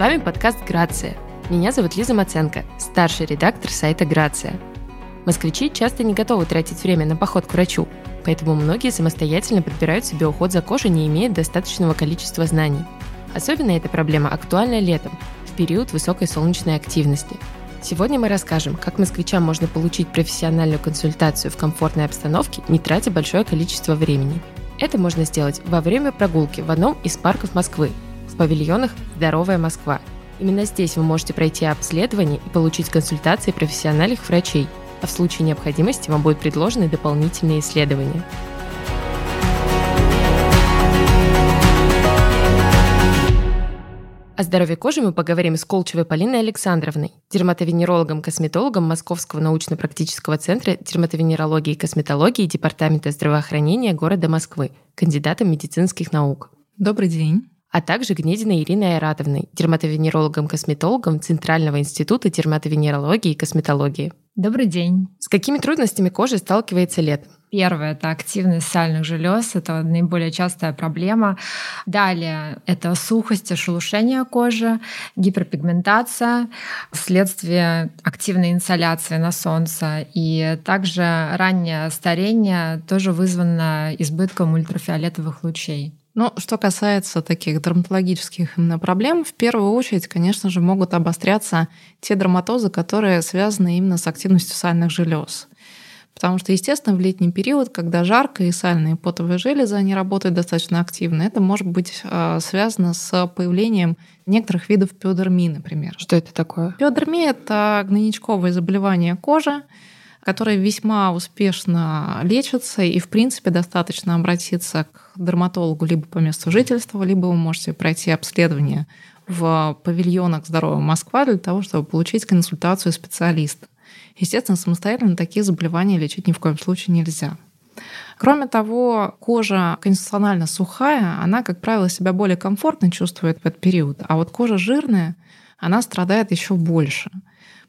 вами подкаст «Грация». Меня зовут Лиза Маценко, старший редактор сайта «Грация». Москвичи часто не готовы тратить время на поход к врачу, поэтому многие самостоятельно подбирают себе уход за кожей, не имея достаточного количества знаний. Особенно эта проблема актуальна летом, в период высокой солнечной активности. Сегодня мы расскажем, как москвичам можно получить профессиональную консультацию в комфортной обстановке, не тратя большое количество времени. Это можно сделать во время прогулки в одном из парков Москвы, павильонах «Здоровая Москва». Именно здесь вы можете пройти обследование и получить консультации профессиональных врачей, а в случае необходимости вам будут предложены дополнительные исследования. О здоровье кожи мы поговорим с Колчевой Полиной Александровной, дерматовенерологом-косметологом Московского научно-практического центра дерматовенерологии и косметологии Департамента здравоохранения города Москвы, кандидатом медицинских наук. Добрый день а также Гнединой Ириной Айратовной, дерматовенерологом-косметологом Центрального института дерматовенерологии и косметологии. Добрый день. С какими трудностями кожа сталкивается летом? Первое – это активность сальных желез, это наиболее частая проблема. Далее – это сухость и шелушение кожи, гиперпигментация вследствие активной инсоляции на солнце. И также раннее старение тоже вызвано избытком ультрафиолетовых лучей. Ну, что касается таких дерматологических именно проблем, в первую очередь, конечно же, могут обостряться те дерматозы, которые связаны именно с активностью сальных желез. Потому что, естественно, в летний период, когда жарко и сальные потовые железы, они работают достаточно активно, это может быть а, связано с появлением некоторых видов пиодермии, например. Что это такое? Пиодермия — это гнойничковое заболевание кожи, которые весьма успешно лечатся, и, в принципе, достаточно обратиться к дерматологу либо по месту жительства, либо вы можете пройти обследование в павильонах «Здоровая Москва» для того, чтобы получить консультацию специалиста. Естественно, самостоятельно такие заболевания лечить ни в коем случае нельзя. Кроме того, кожа конституционально сухая, она, как правило, себя более комфортно чувствует в этот период, а вот кожа жирная, она страдает еще больше –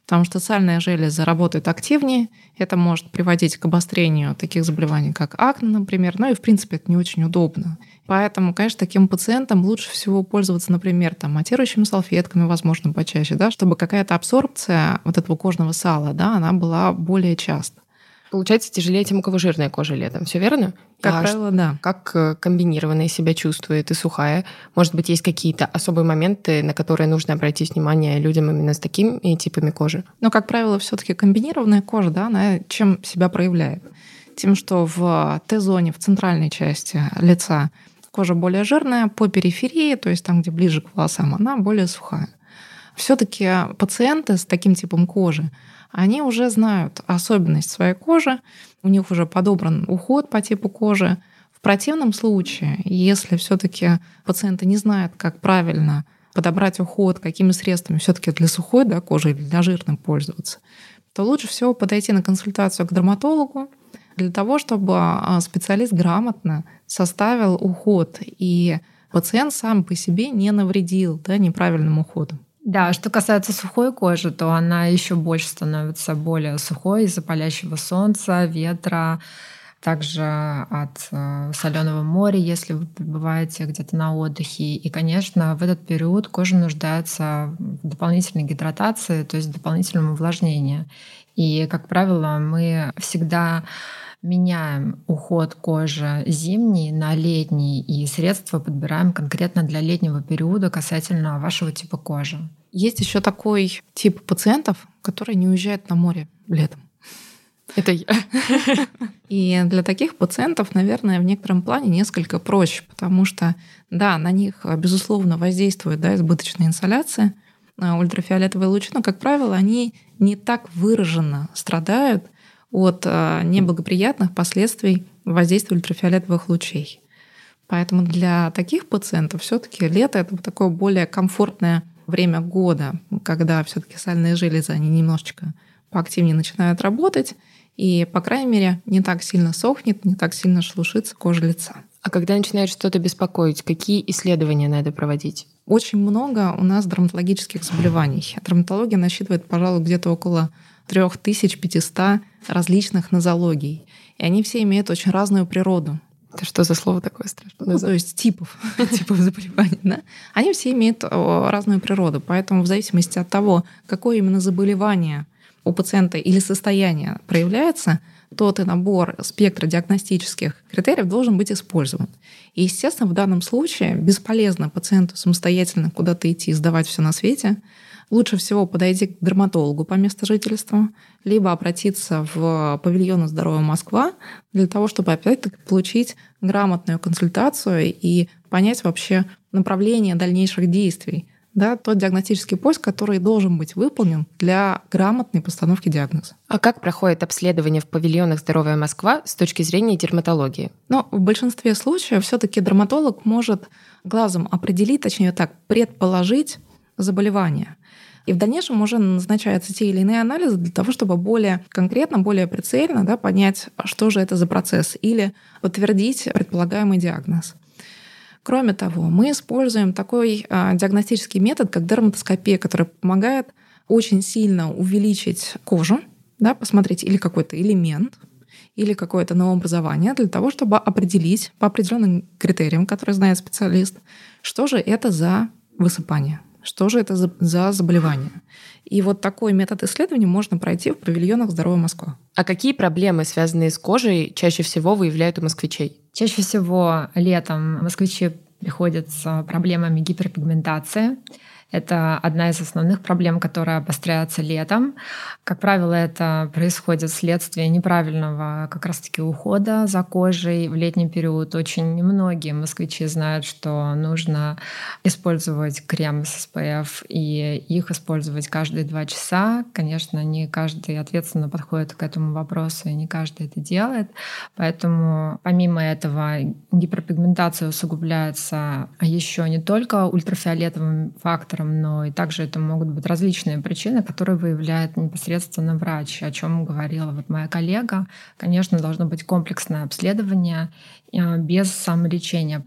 потому что сальная железа работает активнее. Это может приводить к обострению таких заболеваний, как акне, например. Ну и, в принципе, это не очень удобно. Поэтому, конечно, таким пациентам лучше всего пользоваться, например, там, матирующими салфетками, возможно, почаще, да, чтобы какая-то абсорбция вот этого кожного сала, да, она была более часто. Получается, тяжелее тем, у кого жирная кожа летом. Все верно? Как а правило, да. Как э, комбинированная себя чувствует и сухая? Может быть, есть какие-то особые моменты, на которые нужно обратить внимание людям именно с такими типами кожи? Ну, как правило, все таки комбинированная кожа, да, она чем себя проявляет? Тем, что в Т-зоне, в центральной части лица кожа более жирная, по периферии, то есть там, где ближе к волосам, она более сухая. Все-таки пациенты с таким типом кожи, они уже знают особенность своей кожи, у них уже подобран уход по типу кожи. В противном случае, если все-таки пациенты не знают, как правильно подобрать уход, какими средствами все-таки для сухой да, кожи или для жирной пользоваться, то лучше всего подойти на консультацию к дерматологу для того, чтобы а, специалист грамотно составил уход, и пациент сам по себе не навредил да, неправильным уходом. Да, что касается сухой кожи, то она еще больше становится более сухой из-за палящего солнца, ветра, также от э, соленого моря, если вы пребываете где-то на отдыхе. И, конечно, в этот период кожа нуждается в дополнительной гидратации, то есть дополнительном увлажнении. И, как правило, мы всегда меняем уход кожи зимний на летний, и средства подбираем конкретно для летнего периода касательно вашего типа кожи. Есть еще такой тип пациентов, которые не уезжают на море летом. Это я. И для таких пациентов, наверное, в некотором плане несколько проще, потому что, да, на них, безусловно, воздействует да, избыточная инсоляция, а ультрафиолетовые лучи, но, как правило, они не так выраженно страдают от а, неблагоприятных последствий воздействия ультрафиолетовых лучей. Поэтому для таких пациентов все-таки лето это такое более комфортное время года, когда все-таки сальные железы, они немножечко поактивнее начинают работать, и, по крайней мере, не так сильно сохнет, не так сильно шелушится кожа лица. А когда начинает что-то беспокоить, какие исследования надо проводить? Очень много у нас дерматологических заболеваний. Дерматология насчитывает, пожалуй, где-то около 3500 различных нозологий. И они все имеют очень разную природу. Это что за слово такое страшное? Ну, то есть типов, типов заболеваний, да? Они все имеют разную природу, поэтому в зависимости от того, какое именно заболевание у пациента или состояние проявляется, тот и набор спектра диагностических критериев должен быть использован. И, естественно, в данном случае бесполезно пациенту самостоятельно куда-то идти и сдавать все на свете. Лучше всего подойти к дерматологу по месту жительства, либо обратиться в павильон здоровья Москва для того, чтобы опять-таки получить грамотную консультацию и понять вообще направление дальнейших действий да, тот диагностический поиск, который должен быть выполнен для грамотной постановки диагноза. А как проходит обследование в павильонах «Здоровая Москва» с точки зрения дерматологии? Ну, в большинстве случаев все таки дерматолог может глазом определить, точнее так, предположить заболевание. И в дальнейшем уже назначаются те или иные анализы для того, чтобы более конкретно, более прицельно да, понять, что же это за процесс, или подтвердить предполагаемый диагноз. Кроме того, мы используем такой а, диагностический метод, как дерматоскопия, который помогает очень сильно увеличить кожу, да, посмотреть или какой-то элемент, или какое-то новообразование для того, чтобы определить по определенным критериям, которые знает специалист, что же это за высыпание, что же это за, за заболевание. И вот такой метод исследования можно пройти в павильонах «Здоровая Москва». А какие проблемы, связанные с кожей, чаще всего выявляют у москвичей? Чаще всего летом москвичи приходят с проблемами гиперпигментации. Это одна из основных проблем, которая обостряется летом. Как правило, это происходит вследствие неправильного как раз-таки ухода за кожей в летний период. Очень немногие москвичи знают, что нужно использовать крем с SPF и их использовать каждые два часа. Конечно, не каждый ответственно подходит к этому вопросу, и не каждый это делает. Поэтому помимо этого гиперпигментация усугубляется еще не только ультрафиолетовым фактором, фактором, но и также это могут быть различные причины, которые выявляет непосредственно врач, о чем говорила вот моя коллега. Конечно, должно быть комплексное обследование э, без самолечения.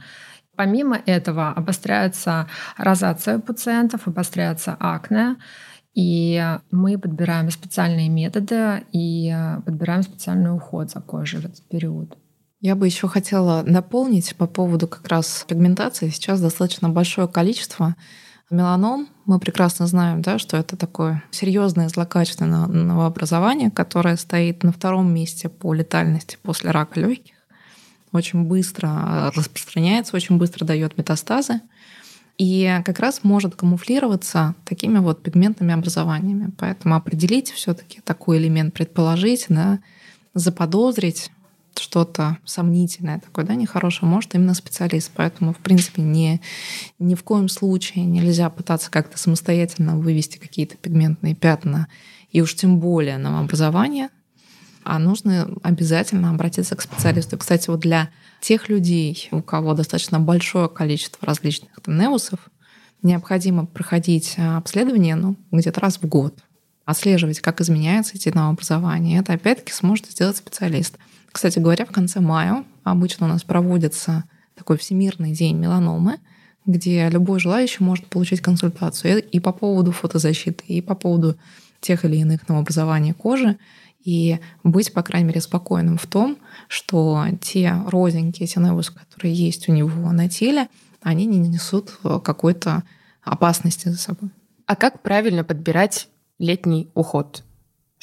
Помимо этого обостряется розация пациентов, обостряется акне, и мы подбираем специальные методы и подбираем специальный уход за кожей в этот период. Я бы еще хотела дополнить по поводу как раз пигментации. Сейчас достаточно большое количество Меланом мы прекрасно знаем, да, что это такое серьезное злокачественное новообразование, которое стоит на втором месте по летальности после рака легких. Очень быстро распространяется, очень быстро дает метастазы. И как раз может камуфлироваться такими вот пигментными образованиями. Поэтому определить все-таки такой элемент, предположить, да, заподозрить что-то сомнительное такое, да, нехорошее, может именно специалист. Поэтому, в принципе, не, ни в коем случае нельзя пытаться как-то самостоятельно вывести какие-то пигментные пятна, и уж тем более новообразование, а нужно обязательно обратиться к специалисту. Кстати, вот для тех людей, у кого достаточно большое количество различных тенеусов, необходимо проходить а, обследование ну, где-то раз в год, отслеживать, как изменяются эти новообразования. Это опять-таки сможет сделать специалист. Кстати говоря, в конце мая обычно у нас проводится такой Всемирный день меланомы, где любой желающий может получить консультацию и по поводу фотозащиты, и по поводу тех или иных новообразований кожи, и быть, по крайней мере, спокойным в том, что те розинки, те невусы, которые есть у него на теле, они не несут какой-то опасности за собой. А как правильно подбирать летний уход?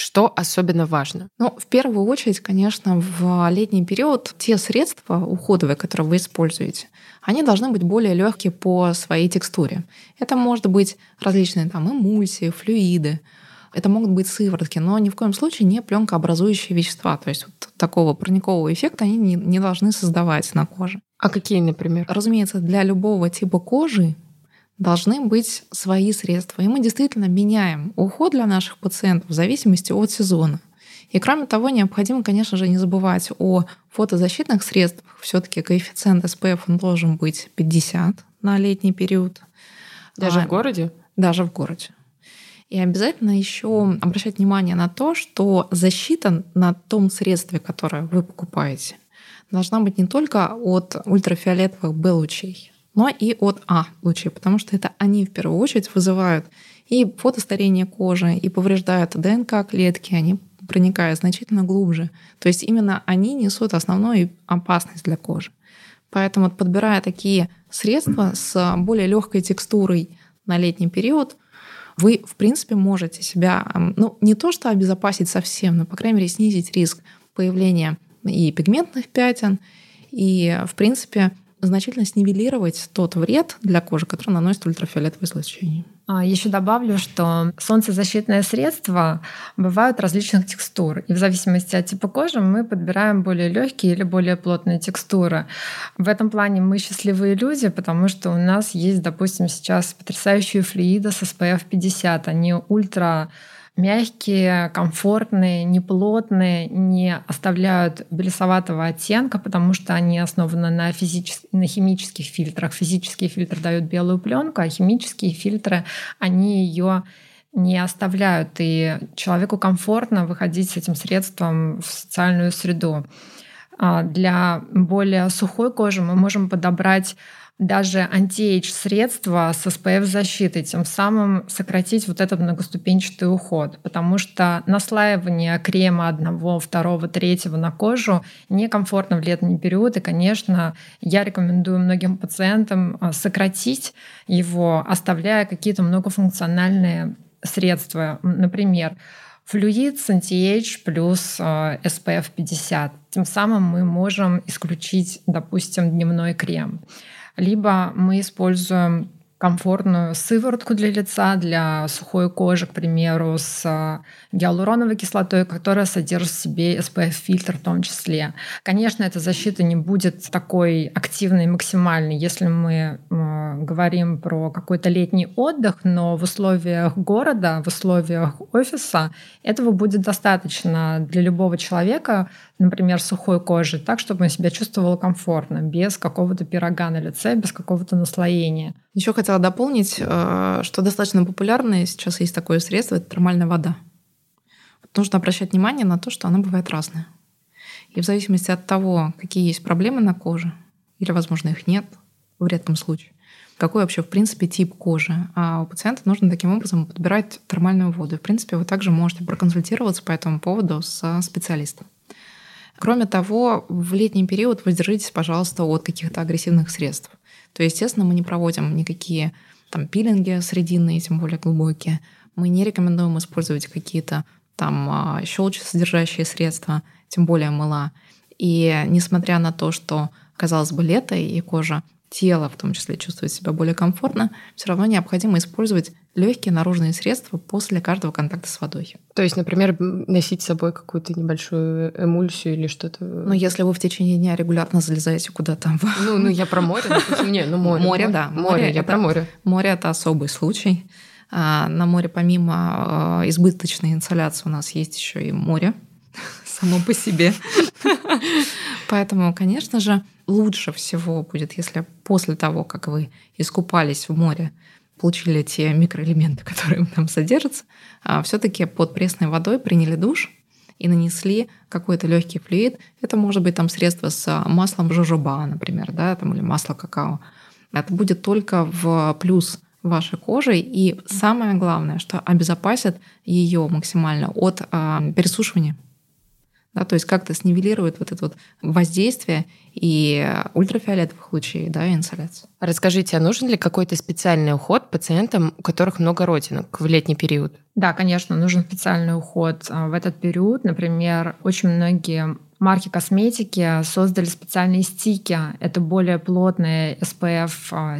Что особенно важно? Ну, в первую очередь, конечно, в летний период те средства уходовые, которые вы используете, они должны быть более легкие по своей текстуре. Это может быть различные там эмульсии, флюиды, это могут быть сыворотки, но ни в коем случае не пленкообразующие вещества. То есть вот такого парникового эффекта они не, не должны создавать на коже. А какие, например? Разумеется, для любого типа кожи должны быть свои средства. И мы действительно меняем уход для наших пациентов в зависимости от сезона. И кроме того, необходимо, конечно же, не забывать о фотозащитных средствах. Все-таки коэффициент SPF он должен быть 50 на летний период. Даже а, в городе? Даже в городе. И обязательно еще обращать внимание на то, что защита на том средстве, которое вы покупаете, должна быть не только от ультрафиолетовых Б-лучей, но и от А лучей, потому что это они в первую очередь вызывают и фотостарение кожи, и повреждают ДНК клетки, они проникая значительно глубже. То есть именно они несут основную опасность для кожи. Поэтому подбирая такие средства с более легкой текстурой на летний период, вы, в принципе, можете себя, ну, не то что обезопасить совсем, но, по крайней мере, снизить риск появления и пигментных пятен, и, в принципе, значительно снивелировать тот вред для кожи, который наносит ультрафиолетовое излучение. А, Еще добавлю, что солнцезащитные средства бывают различных текстур. И в зависимости от типа кожи мы подбираем более легкие или более плотные текстуры. В этом плане мы счастливые люди, потому что у нас есть, допустим, сейчас потрясающие флюиды с SPF 50. Они ультра мягкие, комфортные, неплотные, не оставляют белесоватого оттенка, потому что они основаны на, физических, на химических фильтрах. Физические фильтры дают белую пленку, а химические фильтры, они ее не оставляют, и человеку комфортно выходить с этим средством в социальную среду. А для более сухой кожи мы можем подобрать даже anti-age средства с SPF-защитой, тем самым сократить вот этот многоступенчатый уход, потому что наслаивание крема одного, второго, третьего на кожу некомфортно в летний период, и, конечно, я рекомендую многим пациентам а, сократить его, оставляя какие-то многофункциональные средства, например, флюид с anti-age плюс SPF 50. Тем самым мы можем исключить, допустим, дневной крем либо мы используем комфортную сыворотку для лица, для сухой кожи, к примеру, с э, гиалуроновой кислотой, которая содержит в себе SPF-фильтр в том числе. Конечно, эта защита не будет такой активной, максимальной, если мы говорим про какой-то летний отдых, но в условиях города, в условиях офиса этого будет достаточно для любого человека, например, сухой кожи, так, чтобы он себя чувствовал комфортно, без какого-то пирога на лице, без какого-то наслоения. Еще хотела дополнить, э, что достаточно популярное сейчас есть такое средство, это термальная вода. нужно обращать внимание на то, что она бывает разная. И в зависимости от того, какие есть проблемы на коже, или, возможно, их нет, в редком случае, какой вообще, в принципе, тип кожи. А у пациента нужно таким образом подбирать термальную воду. В принципе, вы также можете проконсультироваться по этому поводу с специалистом. Кроме того, в летний период воздержитесь, пожалуйста, от каких-то агрессивных средств то, естественно, мы не проводим никакие там пилинги срединные, тем более глубокие. Мы не рекомендуем использовать какие-то там а, щелочь-содержащие средства, тем более мыла. И несмотря на то, что, казалось бы, лето и кожа тело в том числе чувствует себя более комфортно, все равно необходимо использовать легкие наружные средства после каждого контакта с водой. То есть, например, носить с собой какую-то небольшую эмульсию или что-то. Ну, если вы в течение дня регулярно залезаете куда-то. Ну, ну я про море, допустим, не, ну море. Море, да. Море, я про море. Море это особый случай. А на море помимо а, избыточной инсоляции у нас есть еще и море само по себе. Поэтому, конечно же, лучше всего будет, если после того, как вы искупались в море, получили те микроэлементы, которые там содержатся, а все-таки под пресной водой приняли душ и нанесли какой-то легкий флюид. Это может быть там средство с маслом жожоба, например, да, там, или масло какао. Это будет только в плюс вашей кожи. И самое главное, что обезопасит ее максимально от э, пересушивания да, то есть как-то снивелирует вот это вот воздействие и ультрафиолетовых лучей, да, и инсоляции. Расскажите, а нужен ли какой-то специальный уход пациентам, у которых много родинок в летний период? Да, конечно, нужен специальный уход а, в этот период. Например, очень многие марки косметики создали специальные стики. Это более плотные SPF а,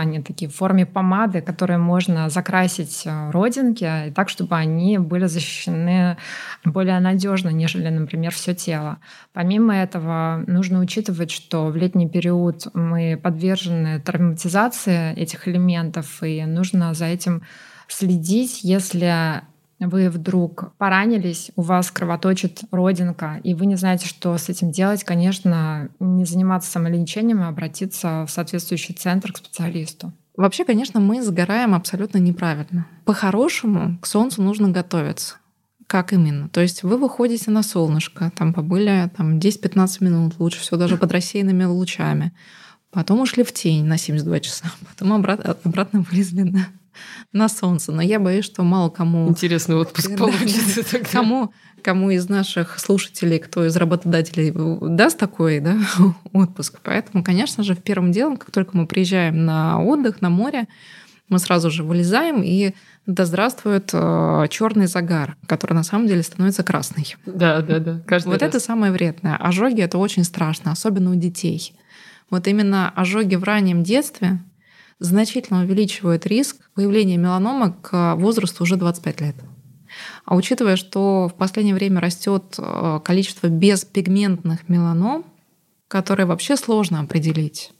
они такие в форме помады, которые можно закрасить а, родинки так, чтобы они были защищены более надежно, нежели, например, все тело. Помимо этого, нужно учитывать, что в летний период мы подвержены травматизации этих элементов, и нужно за этим следить, если вы вдруг поранились, у вас кровоточит родинка, и вы не знаете, что с этим делать, конечно, не заниматься самолечением, а обратиться в соответствующий центр к специалисту. Вообще, конечно, мы сгораем абсолютно неправильно. По-хорошему к солнцу нужно готовиться. Как именно? То есть вы выходите на солнышко, там побыли там, 10-15 минут, лучше всего даже под рассеянными лучами. Потом ушли в тень на 72 часа, потом обратно, обратно вылезли на на солнце. Но я боюсь, что мало кому... Интересный отпуск получится тогда. Кому, кому из наших слушателей, кто из работодателей даст такой да, отпуск. Поэтому, конечно же, в первым делом, как только мы приезжаем на отдых, на море, мы сразу же вылезаем и да здравствует э, черный загар, который на самом деле становится красный. Да, да, да. Каждый вот раз. это самое вредное. Ожоги это очень страшно, особенно у детей. Вот именно ожоги в раннем детстве значительно увеличивают риск появления меланомы к возрасту уже 25 лет. А учитывая, что в последнее время растет э, количество беспигментных меланом, которые вообще сложно определить,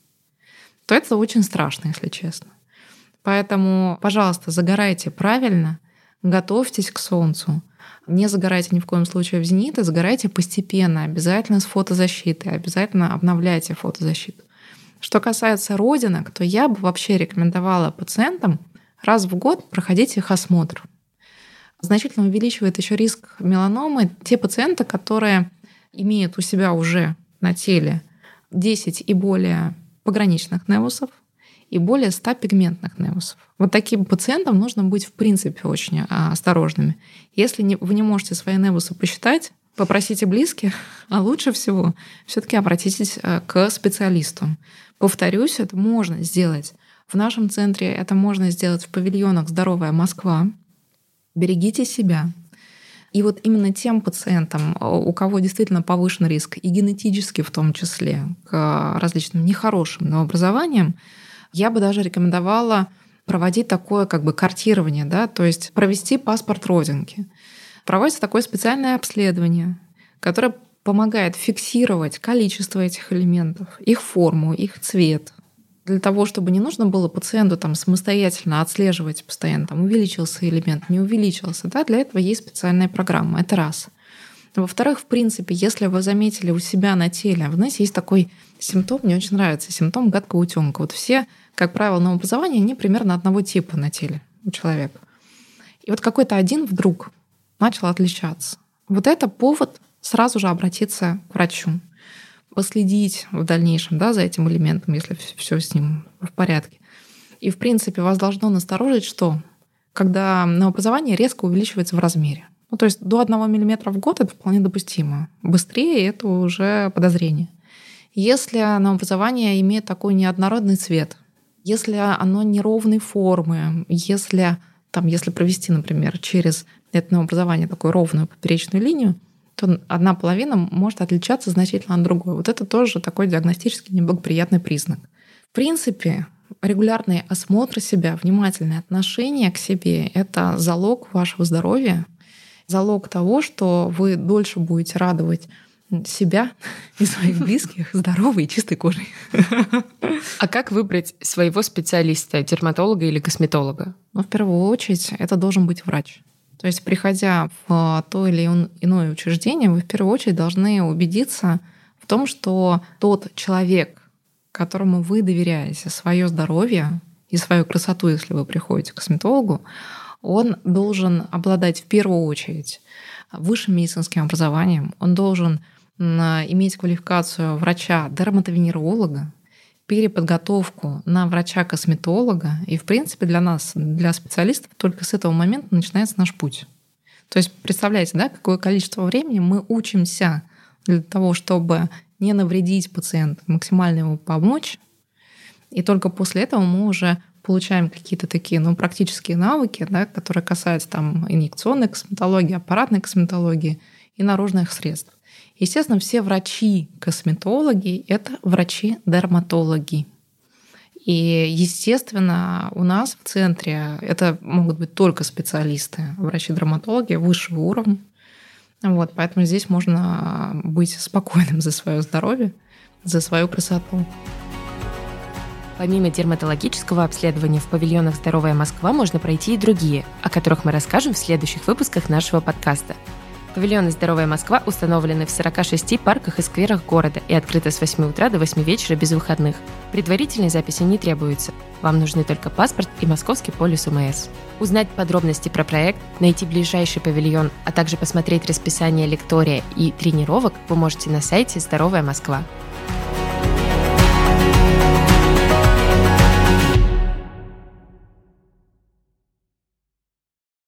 то это очень страшно, если честно. Поэтому, пожалуйста, загорайте правильно, готовьтесь к солнцу. Не загорайте ни в коем случае в зенит, а загорайте постепенно, обязательно с фотозащитой, обязательно обновляйте фотозащиту. Что касается родинок, то я бы вообще рекомендовала пациентам раз в год проходить их осмотр. Значительно увеличивает еще риск меланомы те пациенты, которые имеют у себя уже на теле 10 и более пограничных невусов, и более 100 пигментных невусов. Вот таким пациентам нужно быть в принципе очень а, осторожными. Если вы не можете свои невусы посчитать, попросите близких, а лучше всего все-таки обратитесь э, к специалисту. Повторюсь, это можно сделать. В нашем центре это можно сделать в павильонах «Здоровая Москва». Берегите себя. И вот именно тем пациентам, у кого действительно повышен риск, и генетически в том числе, к различным нехорошим новообразованиям, я бы даже рекомендовала проводить такое как бы картирование, да, то есть провести паспорт родинки. Проводится такое специальное обследование, которое помогает фиксировать количество этих элементов, их форму, их цвет, для того, чтобы не нужно было пациенту там самостоятельно отслеживать постоянно, там увеличился элемент, не увеличился. Да? Для этого есть специальная программа. Это раз. Во-вторых, в принципе, если вы заметили у себя на теле, вы знаете, есть такой симптом, мне очень нравится, симптом гадкого утенка. Вот все как правило, новообразования, они примерно одного типа на теле у человека. И вот какой-то один вдруг начал отличаться. Вот это повод сразу же обратиться к врачу, последить в дальнейшем да, за этим элементом, если все с ним в порядке. И, в принципе, вас должно насторожить, что когда новообразование резко увеличивается в размере. Ну, то есть до 1 мм в год это вполне допустимо. Быстрее это уже подозрение. Если новообразование имеет такой неоднородный цвет, если оно неровной формы, если, там, если провести, например, через это образование такую ровную поперечную линию, то одна половина может отличаться значительно от другой. Вот это тоже такой диагностически неблагоприятный признак. В принципе, регулярный осмотр себя, внимательное отношение к себе — это залог вашего здоровья, залог того, что вы дольше будете радовать себя и своих близких здоровой и чистой кожей. А как выбрать своего специалиста, дерматолога или косметолога? Ну, в первую очередь, это должен быть врач. То есть, приходя в то или иное учреждение, вы в первую очередь должны убедиться в том, что тот человек, которому вы доверяете свое здоровье и свою красоту, если вы приходите к косметологу, он должен обладать в первую очередь высшим медицинским образованием, он должен иметь квалификацию врача-дерматовенеролога, переподготовку на врача-косметолога. И, в принципе, для нас, для специалистов, только с этого момента начинается наш путь. То есть, представляете, да, какое количество времени мы учимся для того, чтобы не навредить пациенту, максимально ему помочь. И только после этого мы уже получаем какие-то такие ну, практические навыки, да, которые касаются там, инъекционной косметологии, аппаратной косметологии и наружных средств. Естественно, все врачи-косметологи — это врачи-дерматологи. И, естественно, у нас в центре это могут быть только специалисты, врачи-дерматологи высшего уровня. Вот, поэтому здесь можно быть спокойным за свое здоровье, за свою красоту. Помимо дерматологического обследования в павильонах «Здоровая Москва» можно пройти и другие, о которых мы расскажем в следующих выпусках нашего подкаста – Павильоны «Здоровая Москва» установлены в 46 парках и скверах города и открыты с 8 утра до 8 вечера без выходных. Предварительной записи не требуется. Вам нужны только паспорт и московский полис УМС. Узнать подробности про проект, найти ближайший павильон, а также посмотреть расписание лектория и тренировок вы можете на сайте «Здоровая Москва».